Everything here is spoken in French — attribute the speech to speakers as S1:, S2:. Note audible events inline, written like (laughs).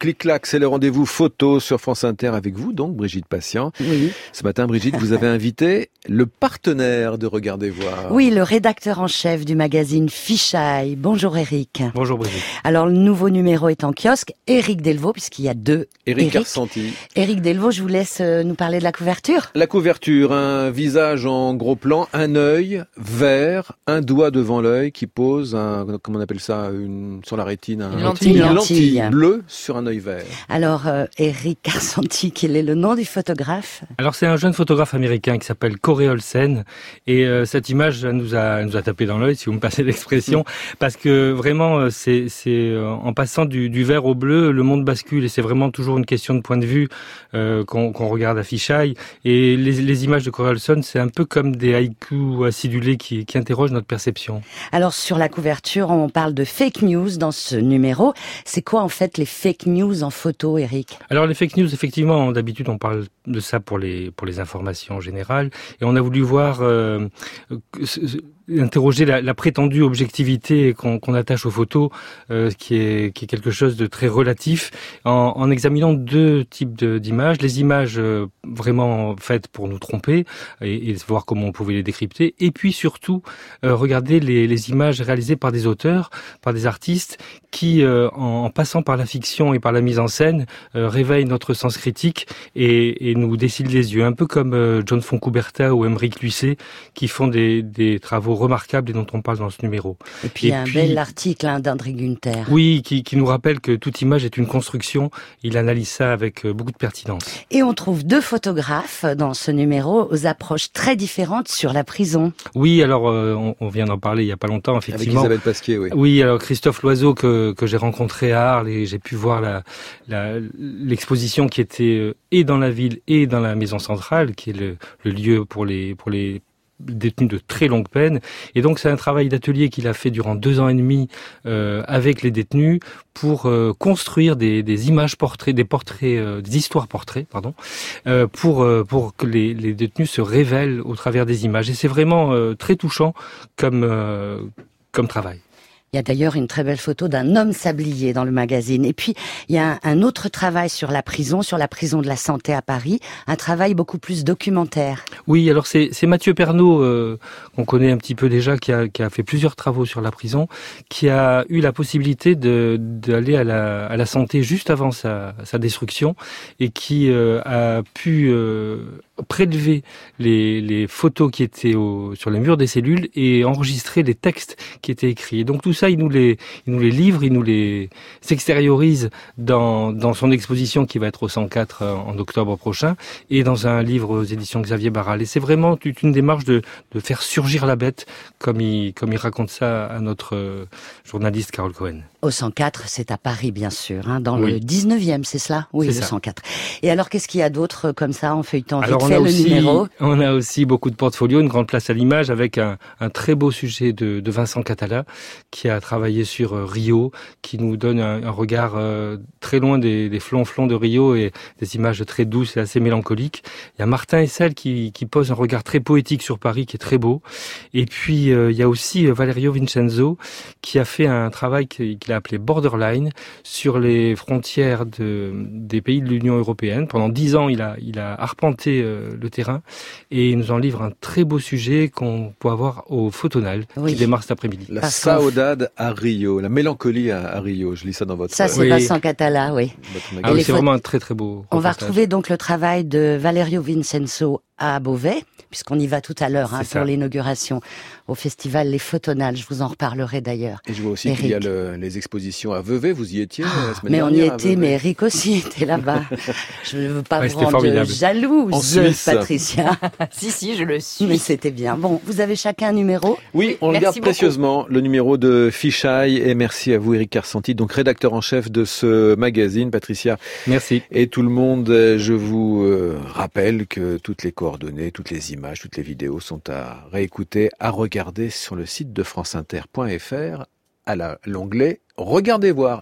S1: Clic-clac, c'est le rendez-vous photo sur France Inter avec vous, donc Brigitte Patient.
S2: Oui.
S1: Ce matin, Brigitte, vous avez invité le partenaire de Regardez Voir.
S2: Oui, le rédacteur en chef du magazine Fichaille. Bonjour Eric.
S3: Bonjour Brigitte.
S2: Alors le nouveau numéro est en kiosque. Eric Delvaux, puisqu'il y a deux.
S1: Eric Arsanti.
S2: Eric Delvaux, je vous laisse euh, nous parler de la couverture.
S1: La couverture, un visage en gros plan, un œil vert, un doigt devant l'œil qui pose un, comment on appelle ça, une, sur la rétine, un,
S2: une lentille, une lentille
S1: bleue sur un œil vert.
S2: Alors, euh, Eric Arsanti, quel est le nom du photographe?
S3: Alors, c'est un jeune photographe américain qui s'appelle Corey Olsen. Et euh, cette image nous a, nous a tapé dans l'œil, si vous me passez (laughs) l'expression, parce que vraiment, euh, c'est, c'est en passant du, du, vert au bleu, le monde bascule. Et c'est vraiment toujours une question de point de vue qu'on, qu'on regarde à Fichaille. Et les, les images de Corey Olsen, c'est un peu comme des haïkus acidulés qui, qui interrogent notre perception.
S2: Alors, sur la couverture, on parle de fake news dans ce numéro. C'est quoi en fait les fake news en photo, Eric.
S3: Alors les fake news, effectivement, d'habitude on parle de ça pour les pour les informations générales, et on a voulu voir euh, interroger la, la, prétendue objectivité qu'on attache aux photos, euh, qui, est, qui est quelque chose de très relatif, en, en examinant deux types d'images. Les images euh, vraiment faites pour nous tromper et, et, voir comment on pouvait les décrypter, et puis surtout euh, regarder les, les, images réalisées par des auteurs, par des artistes, qui, euh, en, en, passant par la fiction et par la mise en scène, euh, réveillent notre sens critique et, et nous décident les yeux, un peu comme John Foncouberta ou Emeric Lucet, qui font des, des travaux remarquable et dont on parle dans ce numéro.
S2: Et puis, et un bel article hein, d'André Gunther.
S3: Oui, qui, qui, nous rappelle que toute image est une construction. Il analyse ça avec euh, beaucoup de pertinence.
S2: Et on trouve deux photographes dans ce numéro aux approches très différentes sur la prison.
S3: Oui, alors euh, on, on, vient d'en parler il y a pas longtemps, effectivement.
S1: Avec Isabelle Pasquier, oui.
S3: Oui, alors Christophe Loiseau que, que j'ai rencontré à Arles et j'ai pu voir l'exposition la, la, qui était euh, et dans la ville et dans la maison centrale, qui est le, le lieu pour les pour les détenu de très longue peine. Et donc c'est un travail d'atelier qu'il a fait durant deux ans et demi euh, avec les détenus pour euh, construire des, images portraits, des portraits, euh, des histoires portraits, pardon, pour pour que les, les, détenus se révèlent au travers des images. Et c'est vraiment très touchant comme comme travail.
S2: Il y a d'ailleurs une très belle photo d'un homme sablier dans le magazine. Et puis, il y a un autre travail sur la prison, sur la prison de la santé à Paris, un travail beaucoup plus documentaire.
S3: Oui, alors c'est Mathieu Pernaud, euh, qu'on connaît un petit peu déjà, qui a, fait plusieurs travaux sur la prison, qui a eu la possibilité d'aller à la, santé juste avant sa, destruction et qui euh, a pu euh, prélever les, photos qui étaient sur les murs des cellules et enregistrer les textes qui étaient écrits. Et donc tout ça, il nous les, il nous les livre, il nous les s'extériorise dans, dans son exposition qui va être au 104 euh, en octobre prochain et dans un livre aux éditions Xavier Barral. Et c'est vraiment une démarche de, de faire surgir la bête, comme il, comme il raconte ça à notre euh, journaliste Carole Cohen.
S2: Au 104, c'est à Paris, bien sûr, hein, dans oui. le 19e, c'est cela? Oui, le
S3: ça.
S2: 104. Et alors, qu'est-ce qu'il y a d'autre comme ça en feuilletant
S3: alors,
S2: vite fait
S3: on a
S2: le
S3: aussi,
S2: numéro?
S3: On a aussi beaucoup de portfolios, une grande place à l'image avec un, un, très beau sujet de, de, Vincent Catala qui a travaillé sur euh, Rio, qui nous donne un, un regard euh, très loin des, des flonflons de Rio et des images très douces et assez mélancoliques. Il y a Martin Essel qui, qui pose un regard très poétique sur Paris qui est très beau. Et puis, euh, il y a aussi Valerio Vincenzo qui a fait un travail qu'il a appelé Borderline sur les frontières de, des pays de l'Union européenne. Pendant dix ans, il a, il a arpenté euh, le terrain et il nous en livre un très beau sujet qu'on peut avoir au Photonal
S2: Oui.
S3: qui démarre cet après-midi.
S1: La
S2: Parce
S1: à Rio, la mélancolie à, à Rio. Je lis ça dans votre,
S2: Ça, c'est
S3: Oui.
S2: Vincent Catala, oui.
S3: Ah oui, c'est vraiment un très très beau.
S2: On va retrouver donc le travail de Valerio Vincenzo à Beauvais, puisqu'on y va tout à l'heure hein, pour l'inauguration au festival Les Photonales. Je vous en reparlerai d'ailleurs.
S1: Et je vois aussi qu'il y a le- les expositions à Vevey. Vous y étiez la semaine
S2: Mais on y était, mais Eric aussi était là-bas. (laughs) Je ne veux pas
S3: Ouais,
S2: vous rendre
S3: formidable.
S2: jalouse,
S1: En Suisse.
S2: Patricia. (laughs)
S4: Si, si, je le suis.
S2: Mais c'était bien. Bon, vous avez chacun un numéro
S1: Oui, on le garde
S4: beaucoup.
S1: précieusement, le numéro de Fichaille. Et merci à vous, Eric Carsanti, donc rédacteur en chef de ce magazine. Patricia
S3: Merci.
S1: et tout le monde, euh, je vous euh, rappelle que toutes les coordonnées, toutes les images, toutes les vidéos sont à réécouter, à regarder sur le site de franceinter.fr à l'onglet Regardez voir.